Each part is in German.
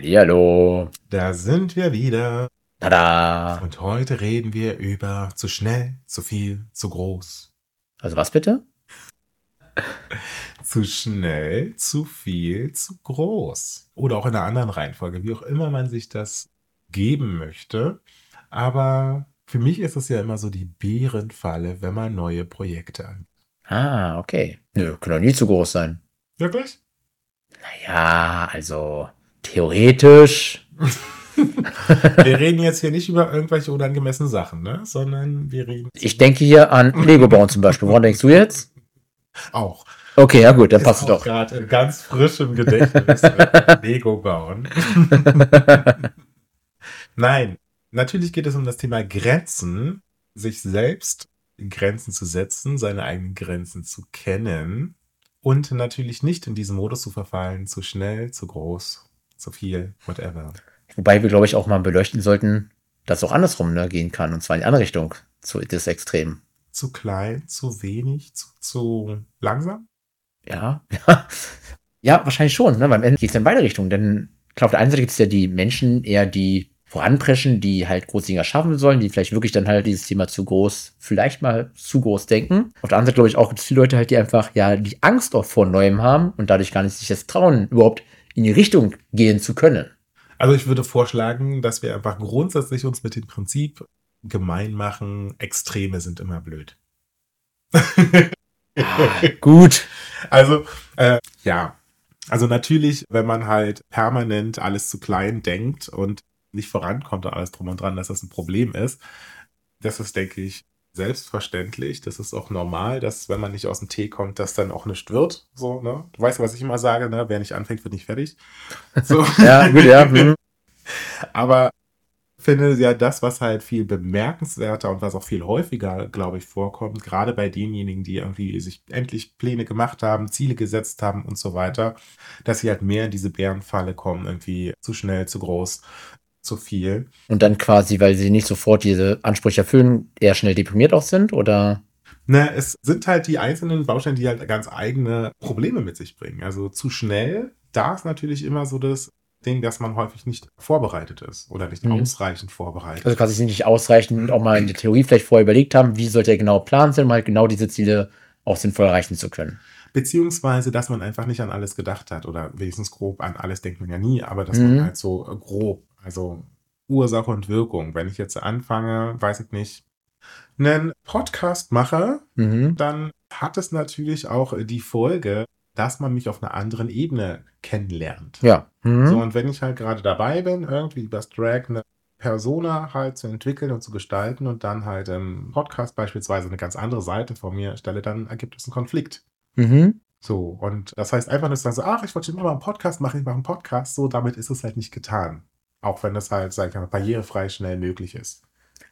Hallihallo. Da sind wir wieder. Tada. Und heute reden wir über zu schnell, zu viel, zu groß. Also was bitte? Zu schnell, zu viel, zu groß. Oder auch in einer anderen Reihenfolge, wie auch immer man sich das geben möchte. Aber für mich ist es ja immer so die Bärenfalle, wenn man neue Projekte an. Ah, okay. Nö, kann doch nie zu groß sein. Wirklich? Naja, also theoretisch. Wir reden jetzt hier nicht über irgendwelche unangemessenen Sachen, ne? Sondern wir reden. Ich denke hier an Lego bauen zum Beispiel. Woran denkst du jetzt? Auch. Okay, ja gut, dann passt es doch. gerade ganz frisch im Gedächtnis. Lego bauen. Nein, natürlich geht es um das Thema Grenzen, sich selbst Grenzen zu setzen, seine eigenen Grenzen zu kennen und natürlich nicht in diesen Modus zu verfallen, zu schnell, zu groß, zu viel, whatever. Wobei wir, glaube ich, auch mal beleuchten sollten, dass es auch andersrum ne, gehen kann. Und zwar in die andere Richtung, zu des Extrem. Zu klein, zu wenig, zu, zu langsam? Ja, ja. Ja, wahrscheinlich schon. Ne? Weil am Ende geht es in beide Richtungen. Denn klar, auf der einen Seite gibt es ja die Menschen eher, die voranpreschen, die halt große Dinge schaffen sollen, die vielleicht wirklich dann halt dieses Thema zu groß, vielleicht mal zu groß denken. Auf der anderen Seite, glaube ich, auch gibt es viele Leute halt, die einfach ja die Angst auch vor Neuem haben und dadurch gar nicht sich das trauen, überhaupt in die Richtung gehen zu können. Also ich würde vorschlagen, dass wir einfach grundsätzlich uns mit dem Prinzip gemein machen, Extreme sind immer blöd. Gut. Also, äh, ja. Also natürlich, wenn man halt permanent alles zu klein denkt und nicht vorankommt und alles drum und dran, dass das ein Problem ist. Das ist, denke ich, selbstverständlich. Das ist auch normal, dass wenn man nicht aus dem Tee kommt, dass dann auch nichts wird. So, ne? Du weißt, was ich immer sage, ne? Wer nicht anfängt, wird nicht fertig. So. Ja, gut, ja. Hm. Aber ich finde ja das, was halt viel bemerkenswerter und was auch viel häufiger, glaube ich, vorkommt, gerade bei denjenigen, die irgendwie sich endlich Pläne gemacht haben, Ziele gesetzt haben und so weiter, dass sie halt mehr in diese Bärenfalle kommen, irgendwie zu schnell, zu groß, zu viel. Und dann quasi, weil sie nicht sofort diese Ansprüche erfüllen, eher schnell deprimiert auch sind, oder? Ne, es sind halt die einzelnen Bausteine, die halt ganz eigene Probleme mit sich bringen. Also zu schnell, da ist natürlich immer so das Ding, dass man häufig nicht vorbereitet ist oder nicht Mhm. ausreichend vorbereitet. Also quasi nicht ausreichend und auch mal in der Theorie vielleicht vorher überlegt haben, wie sollte der genaue Plan sein, um halt genau diese Ziele auch sinnvoll erreichen zu können. Beziehungsweise, dass man einfach nicht an alles gedacht hat oder wenigstens grob an alles denkt man ja nie, aber dass Mhm. man halt so grob, also Ursache und Wirkung. Wenn ich jetzt anfange, weiß ich nicht, einen Podcast mache, Mhm. dann hat es natürlich auch die Folge, dass man mich auf einer anderen Ebene kennenlernt. Ja. Mhm. So, und wenn ich halt gerade dabei bin, irgendwie übers Drag eine Persona halt zu entwickeln und zu gestalten und dann halt im Podcast beispielsweise eine ganz andere Seite vor mir stelle, dann ergibt es einen Konflikt. Mhm. So, und das heißt einfach nur sagen so, ach, ich wollte immer mal einen Podcast machen, ich mache einen Podcast, so, damit ist es halt nicht getan. Auch wenn das halt, sag ich mal, barrierefrei schnell möglich ist.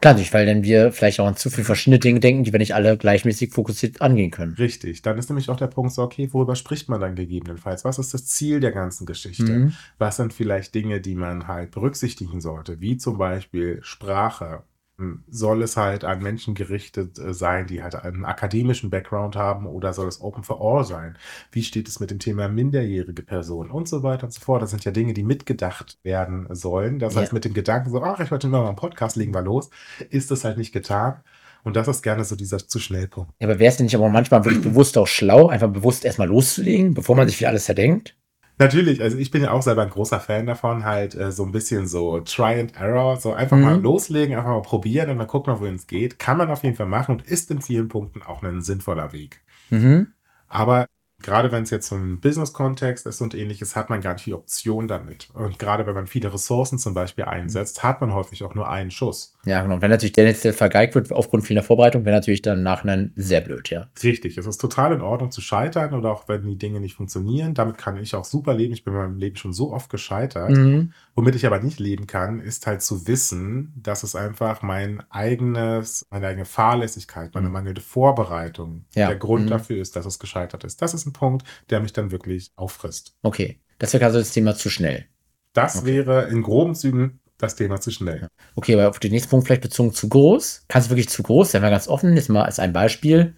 Klar, nicht, weil dann wir vielleicht auch an zu viele verschiedene Dinge denken, die wir nicht alle gleichmäßig fokussiert angehen können. Richtig. Dann ist nämlich auch der Punkt so, okay, worüber spricht man dann gegebenenfalls? Was ist das Ziel der ganzen Geschichte? Mhm. Was sind vielleicht Dinge, die man halt berücksichtigen sollte? Wie zum Beispiel Sprache. Hm, Soll es halt an Menschen gerichtet äh, sein, die halt einen akademischen Background haben oder soll es Open for All sein? Wie steht es mit dem Thema minderjährige Personen und so weiter und so fort? Das sind ja Dinge, die mitgedacht werden sollen. Das Ja. heißt, mit dem Gedanken so, ach, ich wollte immer mal einen Podcast, legen wir los, ist das halt nicht getan. Und das ist gerne so dieser zu schnell Punkt. Ja, aber wäre es denn nicht aber manchmal wirklich bewusst auch schlau, einfach bewusst erstmal loszulegen, bevor man sich wie alles erdenkt? Natürlich, also ich bin ja auch selber ein großer Fan davon, halt äh, so ein bisschen so Try and Error, so einfach Mhm. mal loslegen, einfach mal probieren und dann gucken wir, wohin es geht. Kann man auf jeden Fall machen und ist in vielen Punkten auch ein sinnvoller Weg. Mhm. Aber gerade wenn es jetzt so ein Business-Kontext ist und ähnliches, hat man gar nicht die Option damit. Und gerade wenn man viele Ressourcen zum Beispiel einsetzt, hat man häufig auch nur einen Schuss. Ja, genau. Wenn natürlich der letzte vergeigt wird aufgrund vieler Vorbereitung, wäre natürlich dann im Nachhinein sehr blöd, ja. Richtig, es ist total in Ordnung zu scheitern oder auch wenn die Dinge nicht funktionieren. Damit kann ich auch super leben. Ich bin in meinem Leben schon so oft gescheitert. Mhm. Womit ich aber nicht leben kann, ist halt zu wissen, dass es einfach mein eigenes, meine eigene Fahrlässigkeit, meine Mhm. mangelnde Vorbereitung Ja. der Grund Mhm. dafür ist, dass es gescheitert ist. Das ist ein Punkt, der mich dann wirklich auffrisst. Okay. Das wäre also das Thema zu schnell. Das Okay. wäre in groben Zügen das Thema zu schnell. Okay, aber auf den nächsten Punkt vielleicht bezogen zu groß. Kann es wirklich zu groß sein? Wir ganz offen, jetzt mal als ein Beispiel,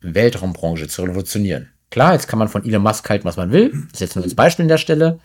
Weltraumbranche zu revolutionieren. Klar, jetzt kann man von Elon Musk halten, was man will. Das ist jetzt nur das Beispiel an der Stelle.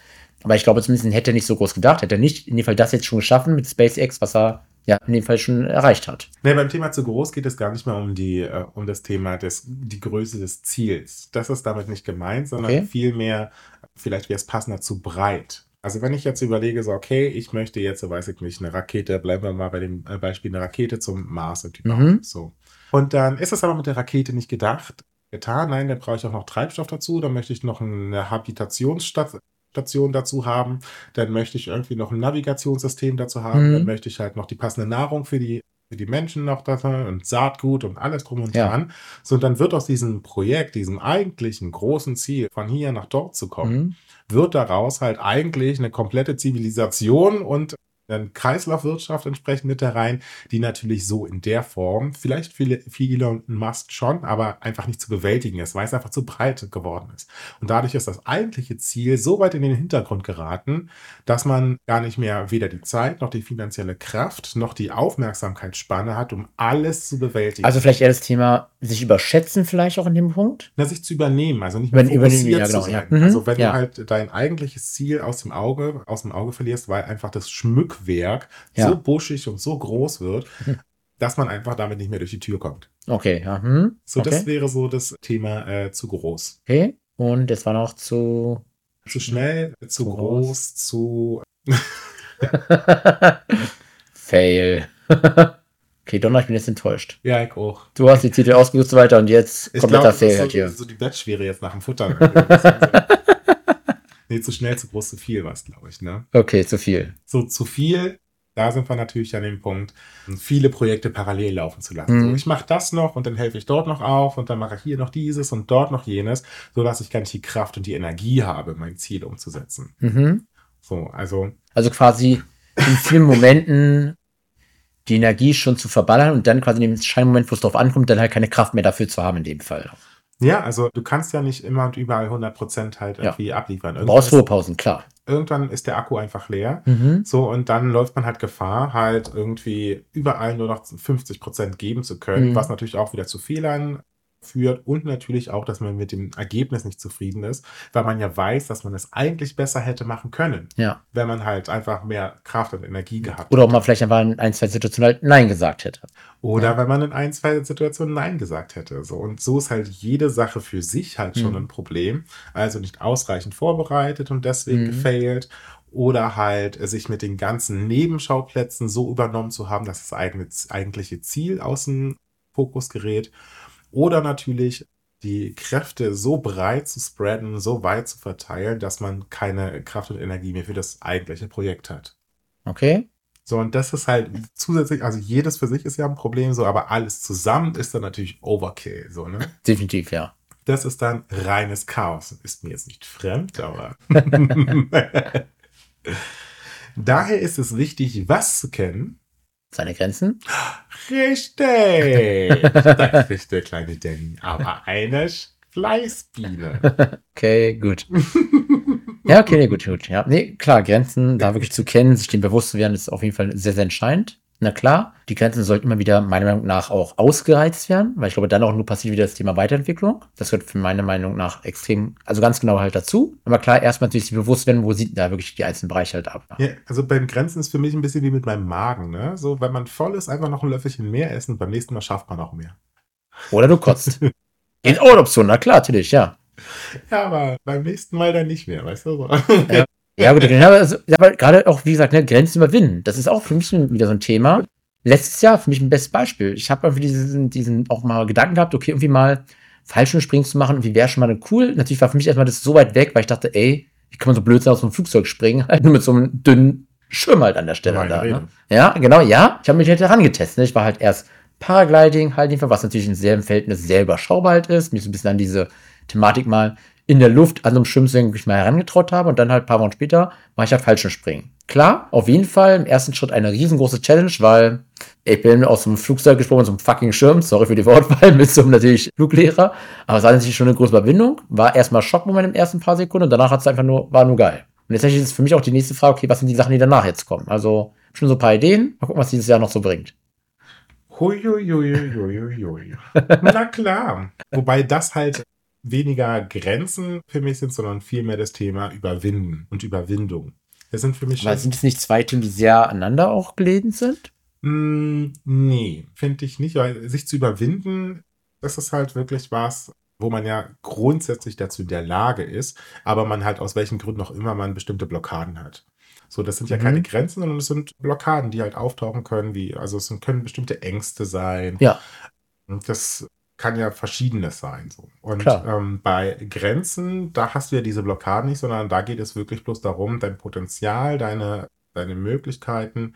Aber ich glaube zumindest hätte er nicht so groß gedacht, hätte er nicht in dem Fall das jetzt schon geschaffen mit SpaceX, was er ja in dem Fall schon erreicht hat. Nee, beim Thema zu groß geht es gar nicht mehr um die, äh, um das Thema des, die Größe des Ziels. Das ist damit nicht gemeint, sondern Okay. vielmehr, vielleicht wäre es passender zu breit. Also wenn ich jetzt überlege, so, okay, ich möchte jetzt, so weiß ich nicht, eine Rakete, bleiben wir mal bei dem äh, Beispiel, eine Rakete zum Mars bauen. Mhm. So. Und dann ist es aber mit der Rakete nicht gedacht, getan. Nein, da brauche ich auch noch Treibstoff dazu. Dann möchte ich noch eine Habitationsstation dazu haben. Dann möchte ich irgendwie noch ein Navigationssystem dazu haben. Mhm. Dann möchte ich halt noch die passende Nahrung für die, für die Menschen noch da und Saatgut und alles drum und Ja. dran. So, und dann wird aus diesem Projekt, diesem eigentlichen großen Ziel, von hier nach dort zu kommen, Mhm. Wird daraus halt eigentlich eine komplette Zivilisation und eine Kreislaufwirtschaft entsprechend mit da rein, die natürlich so in der Form, vielleicht viele, für Elon Musk schon, aber einfach nicht zu bewältigen ist, weil es einfach zu breit geworden ist. Und dadurch ist das eigentliche Ziel so weit in den Hintergrund geraten, dass man gar nicht mehr weder die Zeit noch die finanzielle Kraft noch die Aufmerksamkeitsspanne hat, um alles zu bewältigen. Also vielleicht eher das Thema sich überschätzen vielleicht auch in dem Punkt. Na, sich zu übernehmen, also nicht mehr Über- übernehmen, fokussiert ja, zu genau, sein. ja. Mhm, Also wenn ja. du halt dein eigentliches Ziel aus dem Auge, aus dem Auge verlierst, weil einfach das Schmückwerk so buschig und so groß wird, dass man einfach damit nicht mehr durch die Tür kommt. Okay, ja. Hm. So, das okay. wäre so das Thema äh, zu groß. okay. Und es war noch zu. Zu schnell, zu Zu groß, groß. zu. Fail. okay, Donner, ich bin jetzt enttäuscht. Ja, ich auch. Du hast die Titel ausgesucht und so weiter und jetzt Ich kompletter das halt ist hier. so, die Bettschwere jetzt nach dem Futtern. nee, zu schnell, zu groß, zu viel war es, glaube ich, ne? Okay, zu viel. so zu viel, da sind wir natürlich an dem Punkt, viele Projekte parallel laufen zu lassen. Mhm. So, ich mache das noch und dann helfe ich dort noch auf und dann mache ich hier noch dieses und dort noch jenes, sodass ich gar nicht die Kraft und die Energie habe, mein Ziel umzusetzen. Mhm. So, also Also quasi in vielen Momenten die Energie schon zu verballern und dann quasi in dem Scheinmoment, wo es drauf ankommt, dann halt keine Kraft mehr dafür zu haben in dem Fall. ja, also du kannst ja nicht immer und überall 100% halt Ja. irgendwie abliefern. Du Irgendwann brauchst ist, Ruhepausen, klar. irgendwann ist der Akku einfach leer. Mhm. So, und dann läuft man halt Gefahr, halt irgendwie überall nur noch 50% geben zu können, Mhm. was natürlich auch wieder zu Fehlern führt und natürlich auch, dass man mit dem Ergebnis nicht zufrieden ist, weil man ja weiß, dass man es eigentlich besser hätte machen können, Ja. wenn man halt einfach mehr Kraft und Energie gehabt Oder auch hätte. mal vielleicht einfach in ein, zwei Situationen halt Nein gesagt hätte. Oder Ja. wenn man in ein, zwei Situationen Nein gesagt hätte. So. Und so ist halt jede Sache für sich halt schon Mhm. ein Problem. Also nicht ausreichend vorbereitet und deswegen Mhm. gefailt. Oder halt sich mit den ganzen Nebenschauplätzen so übernommen zu haben, dass das eigene, eigentliche Ziel aus dem Fokus gerät. Oder natürlich die Kräfte so breit zu spreaden, so weit zu verteilen, dass man keine Kraft und Energie mehr für das eigentliche Projekt hat. Okay? So, und das ist halt zusätzlich, also jedes für sich ist ja ein Problem, so, aber alles zusammen ist dann natürlich Overkill, so, ne? Definitiv, ja. Das ist dann reines Chaos. Ist mir jetzt nicht fremd, aber. Daher ist es wichtig, was zu kennen. Seine Grenzen? Richtig! Das ist der kleine Danny. Aber eine Fleißbiene. Okay, gut. ja, okay, nee, gut, gut. Ja, nee, klar, Grenzen da wirklich zu kennen, sich dem bewusst zu werden, ist auf jeden Fall sehr, sehr entscheidend. Na klar, die Grenzen sollten immer wieder meiner Meinung nach auch ausgereizt werden, weil ich glaube, dann auch nur passiert wieder das Thema Weiterentwicklung. Das gehört für meine Meinung nach extrem, also ganz genau halt dazu. Aber klar, erstmal natürlich sich bewusst werden, wo sieht da wirklich die einzelnen Bereiche halt ab. Ja, also beim Grenzen ist für mich ein bisschen wie mit meinem Magen, ne? So, wenn man voll ist, einfach noch ein Löffelchen mehr essen, beim nächsten Mal schafft man auch mehr. Oder du kotzt. In Option, na klar, natürlich, ja. Ja, aber beim nächsten Mal dann nicht mehr, weißt du? So. Ja. Ja, gut, also, aber gerade auch, wie gesagt, ne, Grenzen überwinden. Das ist auch für mich wieder so ein Thema. Letztes Jahr für mich ein bestes Beispiel. Ich habe irgendwie diesen, diesen auch mal Gedanken gehabt, okay, irgendwie mal Fallschirmspringen zu machen, wie wäre schon mal cool. Natürlich war für mich erstmal das so weit weg, weil ich dachte, ey, wie kann man so blöd sein aus dem Flugzeug springen? Halt nur mit so einem dünnen Schwimmen halt an der Stelle da. Ne? Ja, genau, ja. Ich habe mich halt herangetestet. Ne? Ich war halt erst Paragliding halt, was natürlich in selben Verhältnis sehr überschaubar halt ist. Mich so ein bisschen an diese Thematik mal in der Luft an so einem Schwimmsinn mich mal herangetraut habe und dann halt ein paar Wochen später war ich halt Fallschirmspringen. Klar, auf jeden Fall im ersten Schritt eine riesengroße Challenge, weil ich bin aus dem Flugzeug gesprungen, einem fucking Schirm, sorry für die Wortwahl, mit so einem natürlich Fluglehrer, aber es war natürlich schon eine große Überwindung, war erstmal Schockmoment im ersten paar Sekunden und danach hat es einfach nur, war nur geil. Und jetzt ist für mich auch die nächste Frage, okay, was sind die Sachen, die danach jetzt kommen? Also schon so ein paar Ideen, mal gucken, was dieses Jahr noch so bringt. Huiuiuiuiui. Na klar. Wobei das halt weniger Grenzen für mich sind, sondern vielmehr das Thema Überwinden und Überwindung. Das sind für mich Aber sind es nicht zwei Themen, die sehr aneinander auch gelehnt sind? Mm, nee, finde ich nicht, weil sich zu überwinden, das ist halt wirklich was, wo man ja grundsätzlich dazu in der Lage ist, aber man halt aus welchen Gründen auch immer man bestimmte Blockaden hat. So, das sind ja Mhm. keine Grenzen, sondern es sind Blockaden, die halt auftauchen können, wie, also es können bestimmte Ängste sein. Ja. Und das kann ja verschiedenes sein. So. Und ähm, bei Grenzen, da hast du ja diese Blockaden nicht, sondern da geht es wirklich bloß darum, dein Potenzial, deine, deine Möglichkeiten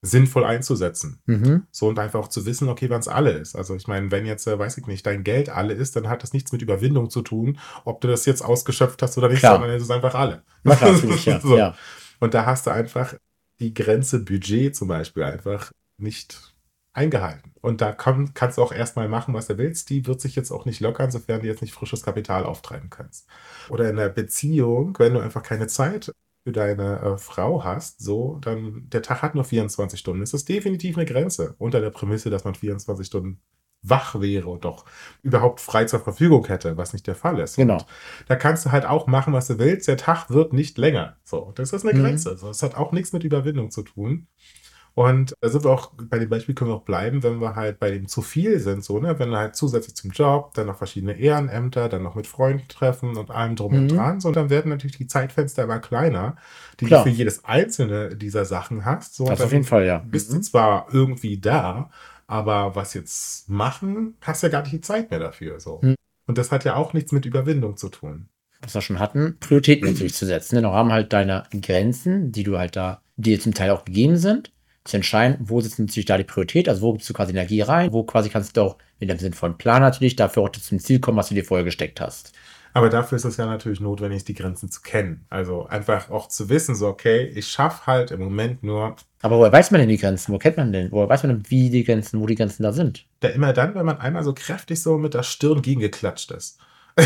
sinnvoll einzusetzen. Mhm. So und einfach auch zu wissen, okay, wann es alle ist. Also ich meine, wenn jetzt, äh, weiß ich nicht, dein Geld alle ist, dann hat das nichts mit Überwindung zu tun, ob du das jetzt ausgeschöpft hast oder nicht, Klar. sondern es ist einfach alle. Natürlich, ja. So. ja. Und da hast du einfach die Grenze Budget zum Beispiel einfach nicht eingehalten. Und da kann, kannst du auch erstmal machen, was du willst. Die wird sich jetzt auch nicht lockern, sofern du jetzt nicht frisches Kapital auftreiben kannst. Oder in einer Beziehung, wenn du einfach keine Zeit für deine äh, Frau hast, so, dann der Tag hat nur 24 Stunden. Das ist definitiv eine Grenze. Unter der Prämisse, dass man 24 Stunden wach wäre und doch überhaupt frei zur Verfügung hätte, was nicht der Fall ist. Genau. Und da kannst du halt auch machen, was du willst. Der Tag wird nicht länger. So, das ist eine Mhm. Grenze. So, das hat auch nichts mit Überwindung zu tun. Und da sind wir auch, bei dem Beispiel können wir auch bleiben, wenn wir halt bei dem zu viel sind, so, ne, wenn du halt zusätzlich zum Job, dann noch verschiedene Ehrenämter, dann noch mit Freunden treffen und allem drum und Mhm. dran, so, dann werden natürlich die Zeitfenster immer kleiner, die Klar. du für jedes einzelne dieser Sachen hast. So, und Das auf jeden Fall, ja. bist du Mhm. zwar irgendwie da, aber was jetzt machen, hast ja gar nicht die Zeit mehr dafür, so. Mhm. Und das hat ja auch nichts mit Überwindung zu tun. was wir schon hatten, Prioritäten natürlich zu setzen. Ne? Noch haben halt deine Grenzen, die du halt da, die dir zum Teil auch gegeben sind, zu entscheiden, wo sitzt natürlich da die Priorität, also wo gibst du quasi Energie rein, wo quasi kannst du auch in dem sinnvollen Plan natürlich dafür auch zum Ziel kommen, was du dir vorher gesteckt hast. Aber dafür ist es ja natürlich notwendig, die Grenzen zu kennen. Also einfach auch zu wissen, so, okay, ich schaffe halt im Moment nur, Aber woher weiß man denn die Grenzen? Wo kennt man denn? Woher weiß man denn, wie die Grenzen, wo die Grenzen da sind? da immer dann, wenn man einmal so kräftig so mit der Stirn gegengeklatscht ist.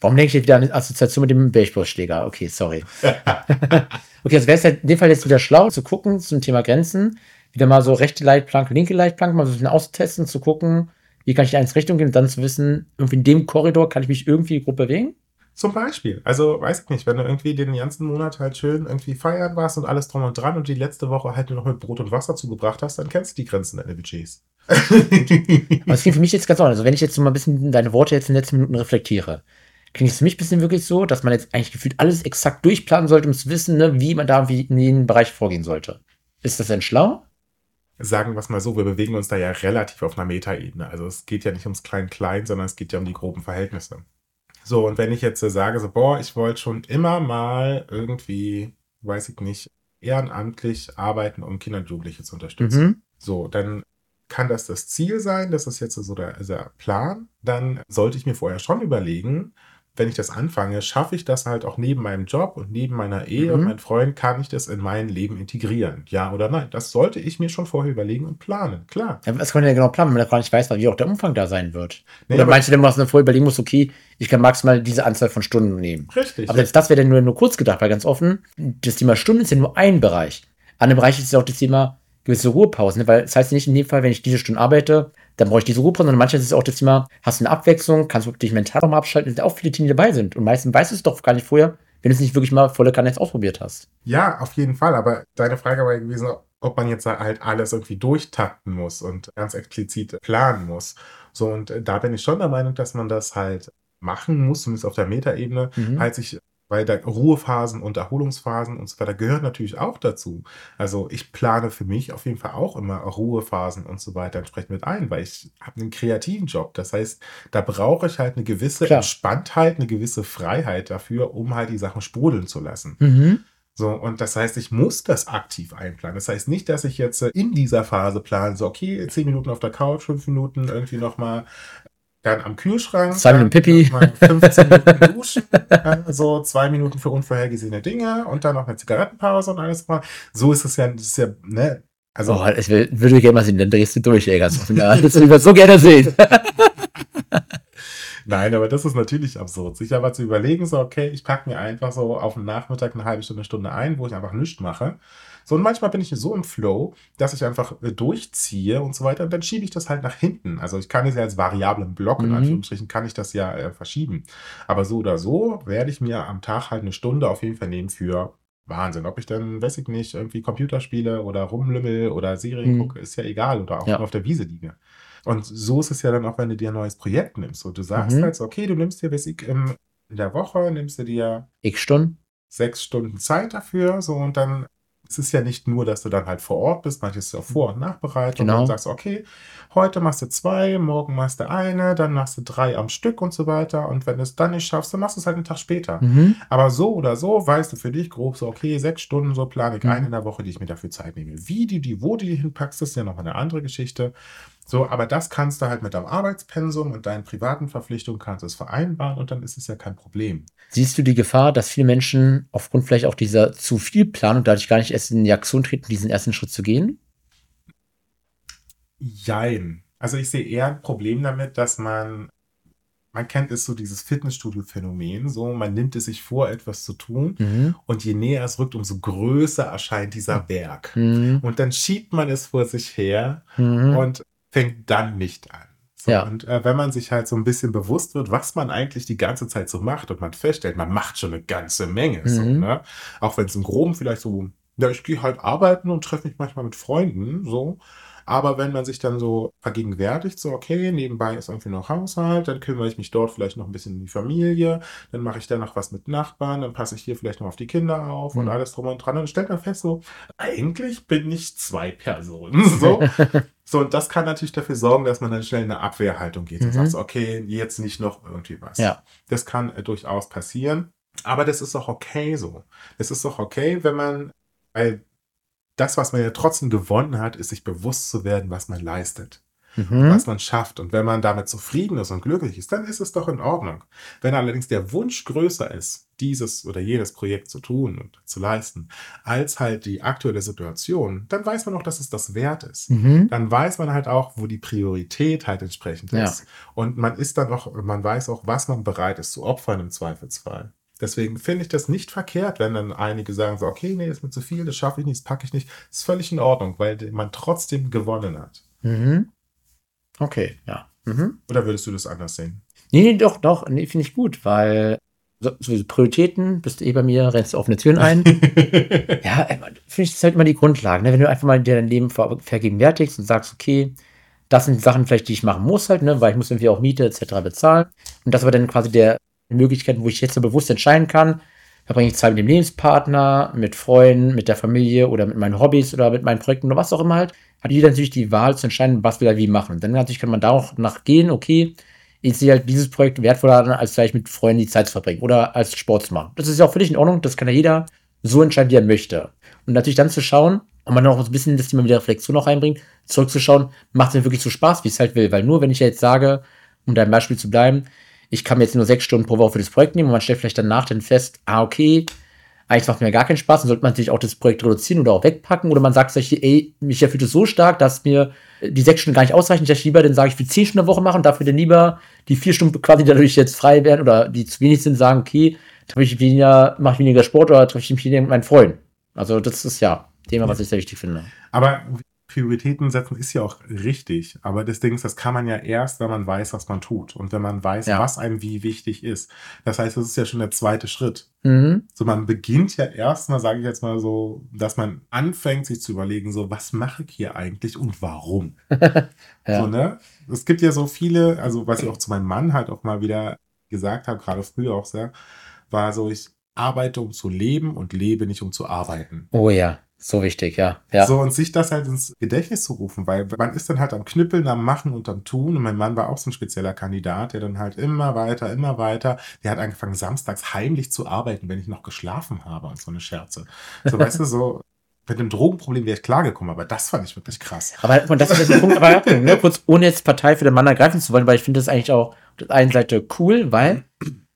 Warum denke ich jetzt wieder an die Assoziation mit dem Baseballschläger? Okay, sorry. okay, also wäre es halt in dem Fall jetzt wieder schlau zu gucken zum Thema Grenzen, wieder mal so rechte Leitplanke, linke Leitplanke, mal so ein bisschen auszutesten, zu gucken, wie kann ich da ins Richtung gehen und dann zu wissen, irgendwie in dem Korridor kann ich mich irgendwie grob bewegen. Zum Beispiel. Also, weiß ich nicht, wenn du irgendwie den ganzen Monat halt schön irgendwie feiern warst und alles drum und dran und die letzte Woche halt nur noch mit Brot und Wasser zugebracht hast, dann kennst du die Grenzen deiner Budgets. Aber es klingt für mich jetzt ganz anders. Also wenn ich jetzt so mal ein bisschen deine Worte jetzt in den letzten Minuten reflektiere, klingt es für mich ein bisschen wirklich so, dass man jetzt eigentlich gefühlt alles exakt durchplanen sollte, um zu wissen, ne, wie man da wie in jedem Bereich vorgehen sollte. Ist das denn schlau? Sagen wir es mal so, wir bewegen uns da ja relativ auf einer Metaebene. Also es geht ja nicht ums Klein-Klein, sondern es geht ja um die groben Verhältnisse. So, und wenn ich jetzt äh, sage, so, boah, ich wollte schon immer mal irgendwie, weiß ich nicht, ehrenamtlich arbeiten, um Kinder und Jugendliche zu unterstützen. Mhm. So, dann kann das das Ziel sein, das ist jetzt so der, der Plan. Dann sollte ich mir vorher schon überlegen, wenn ich das anfange, schaffe ich das halt auch neben meinem Job und neben meiner Ehe und Mhm. meinem Freund, kann ich das in mein Leben integrieren? Ja oder nein? Das sollte ich mir schon vorher überlegen und planen, klar. Ja, was kann man denn genau planen, wenn man gar nicht weiß, wie auch der Umfang da sein wird? Nee, Oder meinst du denn, was du vorher überlegen musst, okay, ich kann maximal diese Anzahl von Stunden nehmen? Richtig. Aber selbst das wäre dann nur, nur kurz gedacht, weil ganz offen, das Thema Stunden ist ja nur ein Bereich. Andere Bereiche ist ja auch das Thema gewisse Ruhepausen, ne? weil das heißt ja nicht in dem Fall, wenn ich diese Stunden arbeite, dann brauche ich diese Ruhepausen, sondern manchmal ist es auch das Thema, hast du eine Abwechslung, kannst du dich mental nochmal abschalten, sind auch viele die dabei sind. Und meistens weißt du es doch gar nicht vorher, wenn du es nicht wirklich mal volle Kanne jetzt ausprobiert hast. Ja, auf jeden Fall. Aber deine Frage war ja gewesen, ob man jetzt halt alles irgendwie durchtakten muss und ganz explizit planen muss. So, und da bin ich schon der Meinung, dass man das halt machen muss, zumindest auf der Metaebene, Mhm. halt sich weil da Ruhephasen und Erholungsphasen und so weiter gehören natürlich auch dazu. Also ich plane für mich auf jeden Fall auch immer Ruhephasen und so weiter entsprechend mit ein, weil ich habe einen kreativen Job. Das heißt, da brauche ich halt eine gewisse Klar. Entspanntheit, eine gewisse Freiheit dafür, um halt die Sachen sprudeln zu lassen. Mhm. So, und das heißt, ich muss das aktiv einplanen. Das heißt nicht, dass ich jetzt äh, in dieser Phase plane, so, okay, zehn Minuten auf der Couch, fünf Minuten irgendwie nochmal dann am Kühlschrank. Zwei Minuten Pipi. 15 Minuten duschen, so zwei Minuten für unvorhergesehene Dinge und dann noch eine Zigarettenpause und alles mal. So ist es ja, das ist ja, ne, also. Oh, ich will, würde gerne mal sehen, dann drehst du durch, ey, ganz offen. Das würde ich so gerne sehen. Nein, aber das ist natürlich absurd. Sich aber zu überlegen, so, okay, ich packe mir einfach so auf den Nachmittag eine halbe Stunde, Stunde ein, wo ich einfach nichts mache. So, und manchmal bin ich so im Flow, dass ich einfach äh, durchziehe und so weiter. Und dann schiebe ich das halt nach hinten. Also ich kann es ja als variablen Block, in mhm. Anführungsstrichen, kann ich das ja äh, verschieben. Aber so oder so werde ich mir am Tag halt eine Stunde auf jeden Fall nehmen für Wahnsinn. Ob ich dann, weiß ich nicht, irgendwie Computerspiele oder rumlümmel oder Serien mhm. gucke, ist ja egal. Oder auch ja. auf der Wiese liege. Und so ist es ja dann auch, wenn du dir ein neues Projekt nimmst. So, du sagst mhm. halt, okay, du nimmst dir, weiß ich, in der Woche, nimmst du dir X Stunden, sechs Stunden Zeit dafür, so und dann es ist ja nicht nur, dass du dann halt vor Ort bist, manches ist ja Vor- und Nachbereitung genau. und sagst, okay, heute machst du zwei, morgen machst du eine, dann machst du drei am Stück und so weiter. Und wenn du es dann nicht schaffst, dann machst du es halt einen Tag später. Mhm. Aber so oder so weißt du für dich grob so, okay, sechs Stunden, so plane ich mhm. eine in der Woche, die ich mir dafür Zeit nehme. Wie die, die, wo die hinpackst, ist ja noch eine andere Geschichte. So, aber das kannst du halt mit deinem Arbeitspensum und deinen privaten Verpflichtungen kannst du es vereinbaren und dann ist es ja kein Problem. Siehst du die Gefahr, dass viele Menschen aufgrund vielleicht auch dieser zu viel Planung dadurch gar nicht erst in die Aktion treten, diesen ersten Schritt zu gehen? Jein. Also ich sehe eher ein Problem damit, dass man, man kennt es so dieses Fitnessstudio-Phänomen, so man nimmt es sich vor, etwas zu tun mhm. und je näher es rückt, umso größer erscheint dieser Berg. Mhm. Und dann schiebt man es vor sich her mhm. und fängt dann nicht an. So, ja. Und äh, wenn man sich halt so ein bisschen bewusst wird, was man eigentlich die ganze Zeit so macht und man feststellt, man macht schon eine ganze Menge. Mhm. So, ne? Auch wenn es im Groben vielleicht so, ja, ich gehe halt arbeiten und treffe mich manchmal mit Freunden, so. Aber wenn man sich dann so vergegenwärtigt, so, okay, nebenbei ist irgendwie noch Haushalt, dann kümmere ich mich dort vielleicht noch ein bisschen um die Familie, dann mache ich dann noch was mit Nachbarn, dann passe ich hier vielleicht noch auf die Kinder auf mhm. und alles drum und dran. Und dann stellt man fest, so, eigentlich bin ich zwei Personen. So. so, und das kann natürlich dafür sorgen, dass man dann schnell in eine Abwehrhaltung geht mhm. und sagt, so, okay, jetzt nicht noch irgendwie was. Ja. Das kann äh, durchaus passieren. Aber das ist auch okay so. Es ist auch okay, wenn man, weil das, was man ja trotzdem gewonnen hat, ist sich bewusst zu werden, was man leistet. Mhm. Was man schafft. Und wenn man damit zufrieden ist und glücklich ist, dann ist es doch in Ordnung. Wenn allerdings der Wunsch größer ist, dieses oder jenes Projekt zu tun und zu leisten, als halt die aktuelle Situation, dann weiß man auch, dass es das wert ist. Mhm. Dann weiß man halt auch, wo die Priorität halt entsprechend ist. Ja. Und man ist dann auch, man weiß auch, was man bereit ist zu opfern im Zweifelsfall. Deswegen finde ich das nicht verkehrt, wenn dann einige sagen so, okay, nee, das ist mir zu viel, das schaffe ich nicht, das packe ich nicht. Das ist völlig in Ordnung, weil man trotzdem gewonnen hat. Mhm. Okay, ja. Mhm. Oder würdest du das anders sehen? Nee, nee doch, doch, nee, finde ich gut, weil so, so Prioritäten, bist du eh bei mir, rennst du offene Türen ein. ja, finde ich, das halt immer die Grundlage. Ne? Wenn du einfach mal dir dein Leben ver vergegenwärtigst und sagst, okay, das sind Sachen vielleicht, die ich machen muss halt, ne, weil ich muss irgendwie auch Miete etc. bezahlen. Und das aber dann quasi der Möglichkeiten, wo ich jetzt so bewusst entscheiden kann, verbringe ich Zeit mit dem Lebenspartner, mit Freunden, mit der Familie oder mit meinen Hobbys oder mit meinen Projekten oder was auch immer halt, hat jeder natürlich die Wahl zu entscheiden, was will er wie machen. Und dann natürlich kann man da auch nachgehen, okay, ich sehe halt dieses Projekt wertvoller als vielleicht mit Freunden die Zeit zu verbringen oder als Sport zu machen. Das ist ja auch völlig in Ordnung, das kann ja jeder so entscheiden, wie er möchte. Und natürlich dann zu schauen, und man auch ein bisschen das Thema wieder Reflexion noch einbringt, zurückzuschauen, macht es mir wirklich so Spaß, wie es halt will. Weil nur wenn ich jetzt sage, um dein Beispiel zu bleiben, ich kann mir jetzt nur sechs Stunden pro Woche für das Projekt nehmen und man stellt vielleicht danach dann fest, ah, okay, eigentlich macht mir gar keinen Spaß, dann sollte man sich auch das Projekt reduzieren oder auch wegpacken oder man sagt sich, ey, mich erfüllt es so stark, dass mir die sechs Stunden gar nicht ausreichen, ich lieber dann sage ich, will zehn Stunden eine Woche machen und dafür dann lieber die vier Stunden quasi dadurch jetzt frei werden oder die zu wenig sind, sagen, okay, treffe ich weniger, mache ich weniger Sport oder treffe ich mich weniger mit meinen Freunden. Also das ist ja Thema, was ich sehr wichtig finde. Aber Prioritäten setzen ist ja auch richtig. Aber das Ding ist, das kann man ja erst, wenn man weiß, was man tut und wenn man weiß, ja. was einem wie wichtig ist. Das heißt, das ist ja schon der zweite Schritt. Mhm. So, man beginnt ja erstmal, sage ich jetzt mal so, dass man anfängt, sich zu überlegen, so, was mache ich hier eigentlich und warum? ja. So, ne? Es gibt ja so viele, also was ich auch zu meinem Mann halt auch mal wieder gesagt habe, gerade früher auch sehr, war so, ich arbeite, um zu leben und lebe nicht, um zu arbeiten. Oh ja, so wichtig, ja. ja. So, und sich das halt ins Gedächtnis zu rufen, weil man ist dann halt am Knüppeln, am Machen und am Tun. Und mein Mann war auch so ein spezieller Kandidat, der dann halt immer weiter, immer weiter, der hat angefangen, samstags heimlich zu arbeiten, wenn ich noch geschlafen habe und so eine Scherze. So, weißt du, so, mit dem Drogenproblem wäre ich klargekommen, aber das fand ich wirklich krass. Aber das ist der Punkt, aber ne, kurz, ohne jetzt Partei für den Mann ergreifen zu wollen, weil ich finde das eigentlich auch auf der einen Seite cool, weil,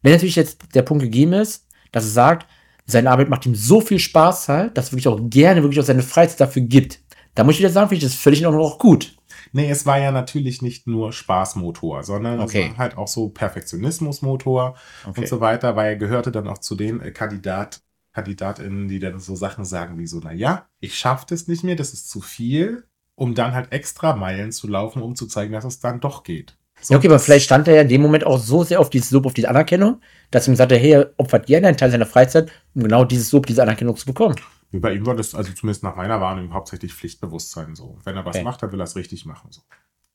wenn natürlich jetzt der Punkt gegeben ist, dass es sagt, seine Arbeit macht ihm so viel Spaß halt, dass er wirklich auch gerne wirklich auch seine Freizeit dafür gibt. Da muss ich wieder sagen, finde ich das völlig auch noch gut. Nee, es war ja natürlich nicht nur Spaßmotor, sondern Okay. es war halt auch so Perfektionismusmotor Okay. und so weiter, weil er gehörte dann auch zu den äh, Kandidat, KandidatInnen, die dann so Sachen sagen wie so, na ja, ich schaffe das nicht mehr, das ist zu viel, um dann halt extra Meilen zu laufen, um zu zeigen, dass es dann doch geht. So, Ja, okay, aber vielleicht stand er ja in dem Moment auch so sehr auf dieses Lob, auf diese Anerkennung, dass ihm hat, hey, er opfert gerne einen Teil seiner Freizeit, um genau dieses Lob, diese Anerkennung zu bekommen. Wie bei ihm war das, also zumindest nach meiner Wahrnehmung, hauptsächlich Pflichtbewusstsein so. Wenn er was Okay. macht, dann will er es richtig machen. So.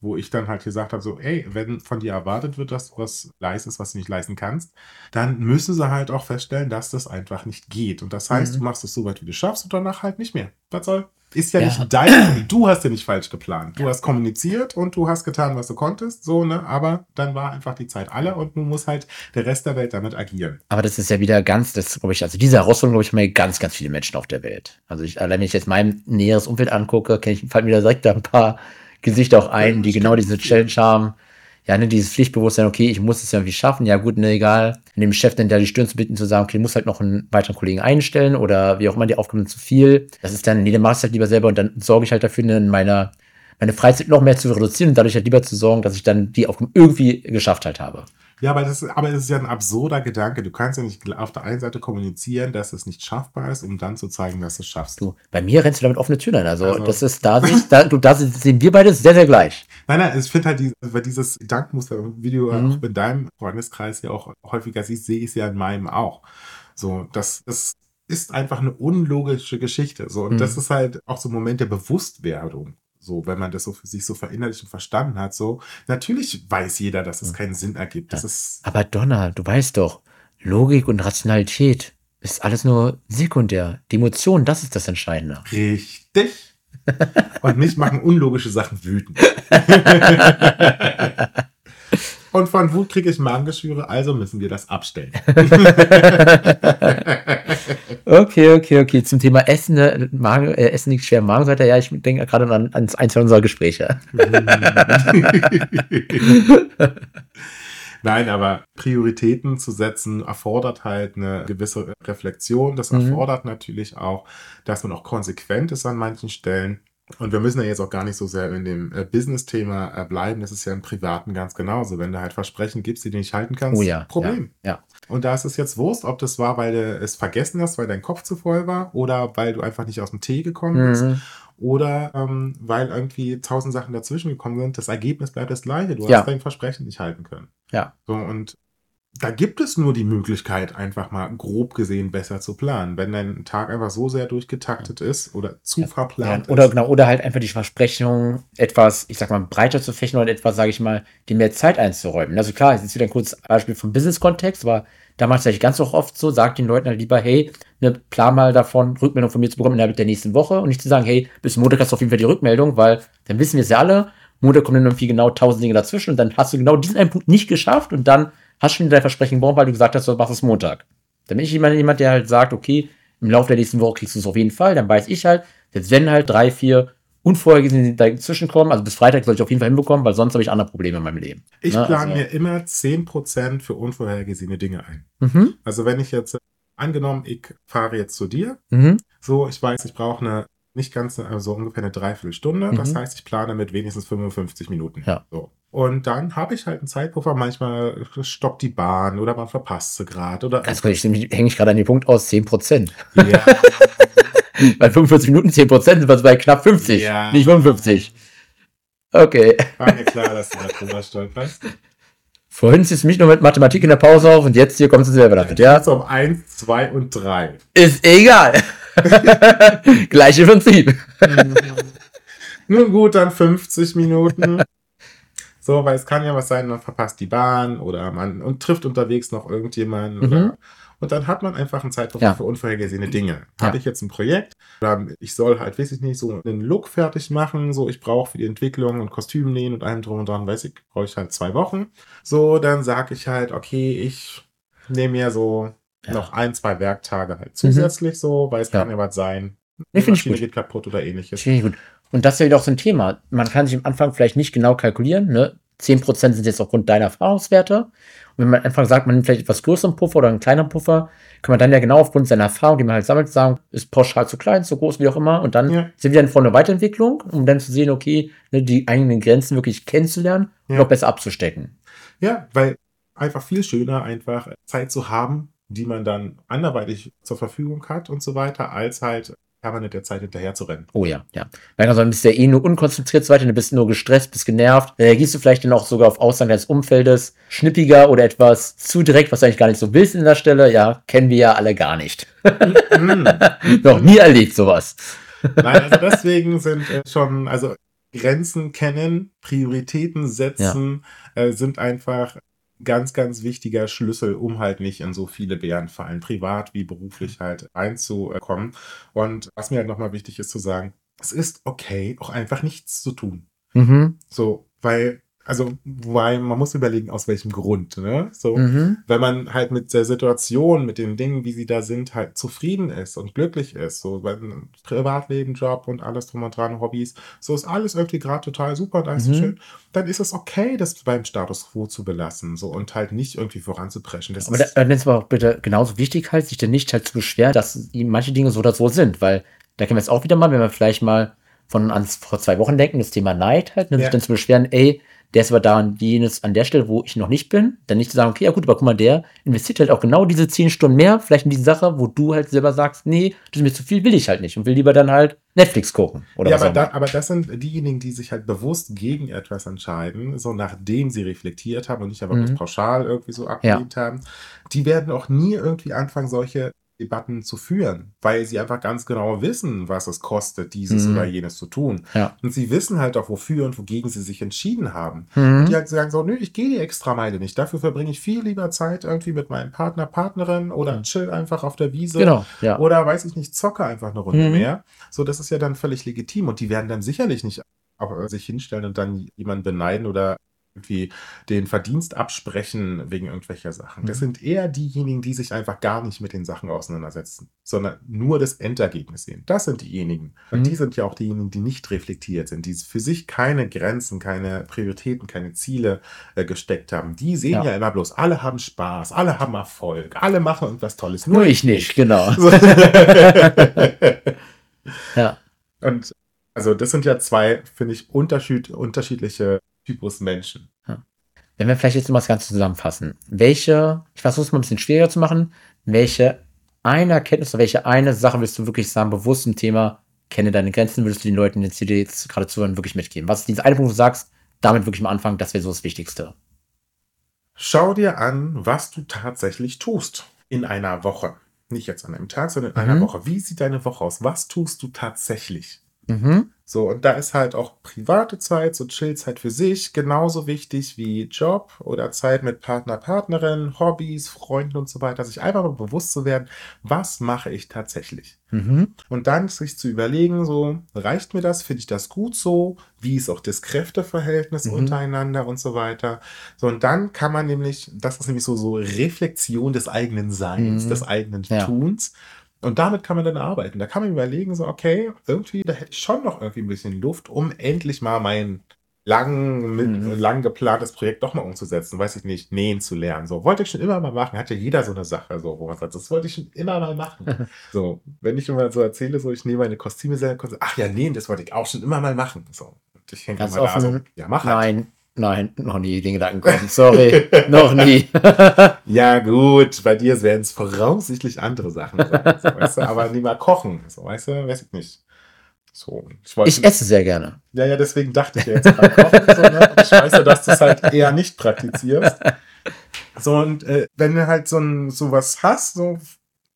Wo ich dann halt gesagt habe, so, ey, wenn von dir erwartet wird, dass du was leistest, was du nicht leisten kannst, dann müssen sie halt auch feststellen, dass das einfach nicht geht. Und das heißt, Mhm. du machst es so weit, wie du schaffst und danach halt nicht mehr. Was soll? Ist ja, Ja. nicht dein, du hast ja nicht falsch geplant. Du hast kommuniziert und du hast getan, was du konntest, so, ne? Aber dann war einfach die Zeit alle und nun muss halt der Rest der Welt damit agieren. Aber das ist ja wieder ganz, das glaube ich, also diese Herausforderung, glaube ich, haben ja ganz, ganz viele Menschen auf der Welt. Also ich, allein wenn ich jetzt mein näheres Umfeld angucke, kenne ich, fallen mir da direkt da ein paar Gesichter auch ein, die genau diese Challenge haben. Ja, ne, dieses Pflichtbewusstsein, okay, ich muss es ja irgendwie schaffen, ja gut, ne, egal. Dem Chef dann da die Stirn zu bitten, zu sagen, okay, du musst halt noch einen weiteren Kollegen einstellen oder wie auch immer, die Aufgaben sind zu viel. Das ist dann, nee, dann machst du halt lieber selber und dann sorge ich halt dafür, ne, in meiner, meine Freizeit noch mehr zu reduzieren und dadurch halt lieber zu sorgen, dass ich dann die Aufgaben irgendwie geschafft halt habe. Ja, aber das, aber es ist ja ein absurder Gedanke. Du kannst ja nicht auf der einen Seite kommunizieren, dass es nicht schaffbar ist, um dann zu zeigen, dass du es schaffst. Du, bei mir rennst du damit offene Türen ein. Also, Also- das ist da, sich, da, du, da sehen wir beide sehr, sehr gleich. Nein, nein, ich finde halt, die, weil dieses Gedankenmuster, wie du Mhm. auch in deinem Freundeskreis ja auch häufiger siehst, sehe ich es ja in meinem auch. So, das, das ist einfach eine unlogische Geschichte. So, und Mhm. das ist halt auch so ein Moment der Bewusstwerdung. So, wenn man das so für sich so verinnerlicht und verstanden hat, so, natürlich weiß jeder, dass es keinen Sinn ergibt. Das ist, Aber Donna, du weißt doch, Logik und Rationalität ist alles nur sekundär. Die Emotion, das ist das Entscheidende. Richtig. Und mich machen unlogische Sachen wütend. Und von Wut kriege ich Magengeschwüre, also müssen wir das abstellen. Okay, okay, okay. Zum Thema Essen, ne, Magen, äh, Essen liegt schwer im Magen, sagt er, ja, ich denke gerade an, an eins unserer Gespräche. Nein, aber Prioritäten zu setzen erfordert halt eine gewisse Reflexion. Das Mhm. erfordert natürlich auch, dass man auch konsequent ist an manchen Stellen. Und wir müssen ja jetzt auch gar nicht so sehr in dem äh, Business-Thema äh, bleiben. Das ist ja im Privaten ganz genauso. Wenn du halt Versprechen gibst, die du nicht halten kannst, Oh ja. Problem. Ja, ja. Und da ist es jetzt Wurst, ob das war, weil du es vergessen hast, weil dein Kopf zu voll war, oder weil du einfach nicht aus dem Tee gekommen bist, Mhm. oder ähm, weil irgendwie tausend Sachen dazwischen gekommen sind. Das Ergebnis bleibt das gleiche. Du Ja. hast dein Versprechen nicht halten können. Ja. So, und da gibt es nur die Möglichkeit, einfach mal grob gesehen besser zu planen. Wenn dein Tag einfach so sehr durchgetaktet ist oder zu Ja, verplant oder ist. genau, oder halt einfach die Versprechung, etwas, ich sag mal, breiter zu fächen oder etwas, sage ich mal, dem mehr Zeit einzuräumen. Also klar, es ist wieder ein kurzes Beispiel vom Business-Kontext, aber da macht es eigentlich ganz auch oft so, sagt den Leuten halt lieber, hey, ne, plan mal davon, Rückmeldung von mir zu bekommen innerhalb der nächsten Woche und nicht zu sagen, hey, bis Montag hast du auf jeden Fall die Rückmeldung, weil dann wissen wir es ja alle, Montag kommen dann irgendwie genau tausend Dinge dazwischen und dann hast du genau diesen einen Punkt nicht geschafft und dann hast du schon dein Versprechen gebrochen, weil du gesagt hast, du machst es Montag. Dann bin ich jemand, jemand, der halt sagt, okay, im Laufe der nächsten Woche kriegst du es auf jeden Fall, dann weiß ich halt, jetzt wenn halt drei, vier unvorhergesehene dazwischen kommen, also bis Freitag soll ich auf jeden Fall hinbekommen, weil sonst habe ich andere Probleme in meinem Leben. Ich Ne, plane also- mir immer 10% für unvorhergesehene Dinge ein. Mhm. Also wenn ich jetzt, angenommen, ich fahre jetzt zu dir, Mhm. so, ich weiß, ich brauche eine, nicht ganz, also ungefähr eine Dreiviertelstunde. Das Mhm. heißt, ich plane mit wenigstens 55 Minuten. Ja. So. Und dann habe ich halt einen Zeitpuffer. Manchmal stoppt die Bahn oder man verpasst sie gerade. Oder Ganz kurz, ich hänge ich gerade an den Punkt aus, 10%. ja, Bei 45 Minuten 10% sind wir bei knapp 50, Ja. nicht 55. Okay. war mir klar, dass du da drüber stolperst. Vorhin ziehst du mich noch mit Mathematik in der Pause auf und jetzt hier kommst du selber damit, ja? Jetzt um 1, 2 und 3. Ist egal. Gleiche Prinzip. Nun gut, dann 50 Minuten. So, weil es kann ja was sein, man verpasst die Bahn oder man und trifft unterwegs noch irgendjemanden. Mhm. Oder, und dann hat man einfach einen Zeitpunkt Ja. für unvorhergesehene Dinge. Ja. Habe ich jetzt ein Projekt oder ich soll halt, weiß ich nicht, so einen Look fertig machen, so ich brauche für die Entwicklung und Kostüm nähen und allem drum und dran, weiß ich, brauche ich halt zwei Wochen. So, dann sage ich halt, okay, ich nehme mir so Ja. noch ein, zwei Werktage halt zusätzlich so, weil es kann ja was sein. Die ich Maschine geht kaputt oder ähnliches. Ich gut. Und das ist ja wieder auch so ein Thema. Man kann sich am Anfang vielleicht nicht genau kalkulieren. Ne? 10% sind jetzt aufgrund deiner Erfahrungswerte. Und wenn man am Anfang sagt, man nimmt vielleicht etwas größeren Puffer oder einen kleineren Puffer, kann man dann ja genau aufgrund seiner Erfahrung, die man halt sammelt, sagen, ist pauschal zu klein, zu groß, wie auch immer. Und dann Ja. sind wir dann vor einer Weiterentwicklung, um dann zu sehen, okay, ne, die eigenen Grenzen wirklich kennenzulernen und Ja. auch besser abzustecken. Ja, weil einfach viel schöner, einfach Zeit zu haben, die man dann anderweitig zur Verfügung hat und so weiter, als halt permanent der Zeit hinterher zu rennen. Oh ja, ja. Weil also bist du ja eh nur unkonzentriert weiter, du bist nur gestresst, bist genervt. Reagierst du vielleicht dann auch sogar auf Aussagen deines Umfeldes schnippiger oder etwas zu direkt, was du eigentlich gar nicht so willst in der Stelle? Ja, kennen wir ja alle gar nicht. Mm. Noch nie erlebt sowas. Nein, also deswegen sind äh, schon, also Grenzen kennen, Prioritäten setzen, äh, sind einfach ganz, ganz wichtiger Schlüssel, um halt nicht in so viele Bärenfallen, privat wie beruflich halt reinzukommen. Und was mir halt nochmal wichtig ist zu sagen, es ist okay, auch einfach nichts zu tun. Mhm. So, weil, also, weil man muss überlegen, aus welchem Grund, ne? So, Mhm. wenn man halt mit der Situation, mit den Dingen, wie sie da sind, halt zufrieden ist und glücklich ist, so beim Privatleben, Job und alles drum und dran, Hobbys, so ist alles irgendwie gerade total super und alles so Mhm. schön, dann ist es okay, das beim Status quo zu belassen, so und halt nicht irgendwie voranzupreschen. Das Aber dann ist aber auch bitte genauso wichtig halt, sich dann nicht halt zu beschweren, dass manche Dinge so oder so sind, weil da können wir jetzt auch wieder mal, wenn wir vielleicht mal von an vor zwei Wochen denken, das Thema Neid halt, ne, Ja. sich dann zu beschweren, ey, der ist aber da und jenes an der Stelle, wo ich noch nicht bin, dann nicht zu sagen, okay, ja gut, aber guck mal, der investiert halt auch genau diese zehn Stunden mehr, vielleicht in die Sache, wo du halt selber sagst, nee, das ist mir zu viel, will ich halt nicht und will lieber dann halt Netflix gucken oder ja, was aber, da, aber das sind diejenigen, die sich halt bewusst gegen etwas entscheiden, so nachdem sie reflektiert haben und nicht einfach Mhm. pauschal irgendwie so abgelehnt haben, die werden auch nie irgendwie anfangen, solche Debatten zu führen, weil sie einfach ganz genau wissen, was es kostet, dieses Mhm. oder jenes zu tun. Ja. Und sie wissen halt auch, wofür und wogegen sie sich entschieden haben. Mhm. Die halt sagen so, nö, ich gehe die extra Meile nicht. Dafür verbringe ich viel lieber Zeit irgendwie mit meinem Partner, Partnerin oder chill einfach auf der Wiese. Genau, ja. Oder weiß ich nicht, zocke einfach eine Runde Mhm. mehr. So, das ist ja dann völlig legitim. Und die werden dann sicherlich nicht auch sich hinstellen und dann jemanden beneiden oder irgendwie den Verdienst absprechen wegen irgendwelcher Sachen. Das Mhm. sind eher diejenigen, die sich einfach gar nicht mit den Sachen auseinandersetzen, sondern nur das Endergebnis sehen. Das sind diejenigen. Und Mhm. die sind ja auch diejenigen, die nicht reflektiert sind, die für sich keine Grenzen, keine Prioritäten, keine Ziele äh, gesteckt haben. Die sehen Ja. ja. immer bloß, alle haben Spaß, alle haben Erfolg, alle machen irgendwas Tolles. Nur ich nicht, genau. so. Ja. Und also das sind ja zwei, finde ich, unterschied unterschiedliche Typus Menschen. Wenn wir vielleicht jetzt mal das Ganze zusammenfassen, welche, ich versuche es mal ein bisschen schwieriger zu machen, welche eine Erkenntnis oder welche eine Sache willst du wirklich sagen, bewusst im Thema, kenne deine Grenzen, würdest du den Leuten, die dir jetzt gerade zuhören, wirklich mitgeben? Was ist dieser eine Punkt, wo du sagst, damit wirklich mal anfangen, das wäre so das Wichtigste. Schau dir an, was du tatsächlich tust in einer Woche. Nicht jetzt an einem Tag, sondern in einer Mhm. Woche. Wie sieht deine Woche aus? Was tust du tatsächlich? Mhm. So, und da ist halt auch private Zeit, so Chillzeit für sich, genauso wichtig wie Job oder Zeit mit Partner, Partnerin, Hobbys, Freunden und so weiter. Sich einfach mal bewusst zu werden, was mache ich tatsächlich? Mhm. Und dann sich zu überlegen, so, reicht mir das? Finde ich das gut so? Wie ist auch das Kräfteverhältnis Mhm. untereinander und so weiter? So, und dann kann man nämlich, das ist nämlich so, so Reflexion des eigenen Seins, Mhm. des eigenen Ja. Tuns. Und damit kann man dann arbeiten. Da kann man überlegen, so, okay, irgendwie, da hätte ich schon noch irgendwie ein bisschen Luft, um endlich mal mein lang, mit, Mhm. lang geplantes Projekt doch mal umzusetzen. Weiß ich nicht, nähen zu lernen. So, wollte ich schon immer mal machen. Hat ja jeder so eine Sache, so, wo man sagt, das wollte ich schon immer mal machen. so, wenn ich immer so erzähle, so, ich nehme meine Kostüme selber, ach ja, nähen, das wollte ich auch schon immer mal machen. So, und ich hänge Ganz immer da so, ja, mach halt. Nein, nein, noch nie den Gedanken kommen. Sorry, noch nie. Ja, gut, bei dir werden es voraussichtlich andere Sachen sein, so, weißt du, aber mal kochen, so, weißt du, weiß ich nicht. So, ich wollte, Ich esse sehr gerne. ja, ja, deswegen dachte ich ja jetzt dran kochen, so, ne? Ich weiß ja, dass du es halt eher nicht praktizierst. So, und äh, wenn du halt so ein, sowas hast, so,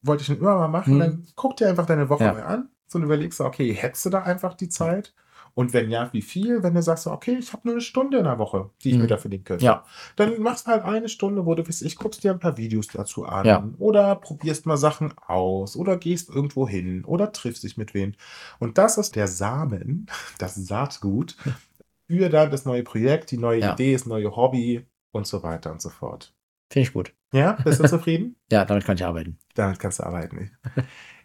wollte ich schon immer mal machen, Hm. dann guck dir einfach deine Woche Ja. mal an, so, und überlegst du, okay, hättest du da einfach die Zeit? Und wenn ja, wie viel? Wenn du sagst, okay, ich habe nur eine Stunde in der Woche, die ich Mhm. mir dafür nehmen könnte. Ja. Dann machst du halt eine Stunde, wo du bist, ich guckst dir ein paar Videos dazu an. Ja. Oder probierst mal Sachen aus. Oder gehst irgendwo hin. Oder triffst dich mit wem. Und das ist der Samen, das Saatgut für dann das neue Projekt, die neue Ja. Idee, das neue Hobby und so weiter und so fort. Finde ich gut. Ja, bist du zufrieden? Ja, damit kann ich arbeiten. Damit kannst du arbeiten.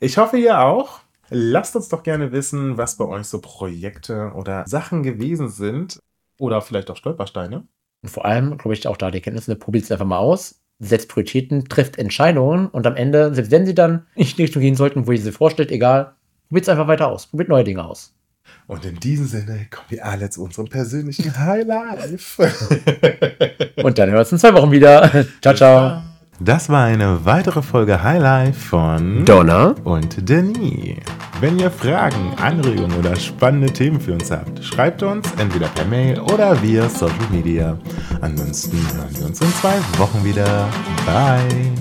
Ich hoffe, ihr auch. Lasst uns doch gerne wissen, was bei euch so Projekte oder Sachen gewesen sind. Oder vielleicht auch Stolpersteine. Und vor allem, glaube ich, auch da die Erkenntnis, ne, probiert es einfach mal aus, setzt Prioritäten, trifft Entscheidungen und am Ende, selbst wenn sie dann nicht in die Richtung gehen sollten, wo ihr sie vorstellt, egal, probiert es einfach weiter aus. Probiert neue Dinge aus. Und in diesem Sinne kommen wir alle zu unserem persönlichen High Life. Und dann hören wir uns in zwei Wochen wieder. ciao, ciao. Das war eine weitere Folge High Life von Donna. und Denis. Wenn ihr Fragen, Anregungen oder spannende Themen für uns habt, schreibt uns entweder per Mail oder via Social Media. Ansonsten hören wir uns in zwei Wochen wieder. Bye.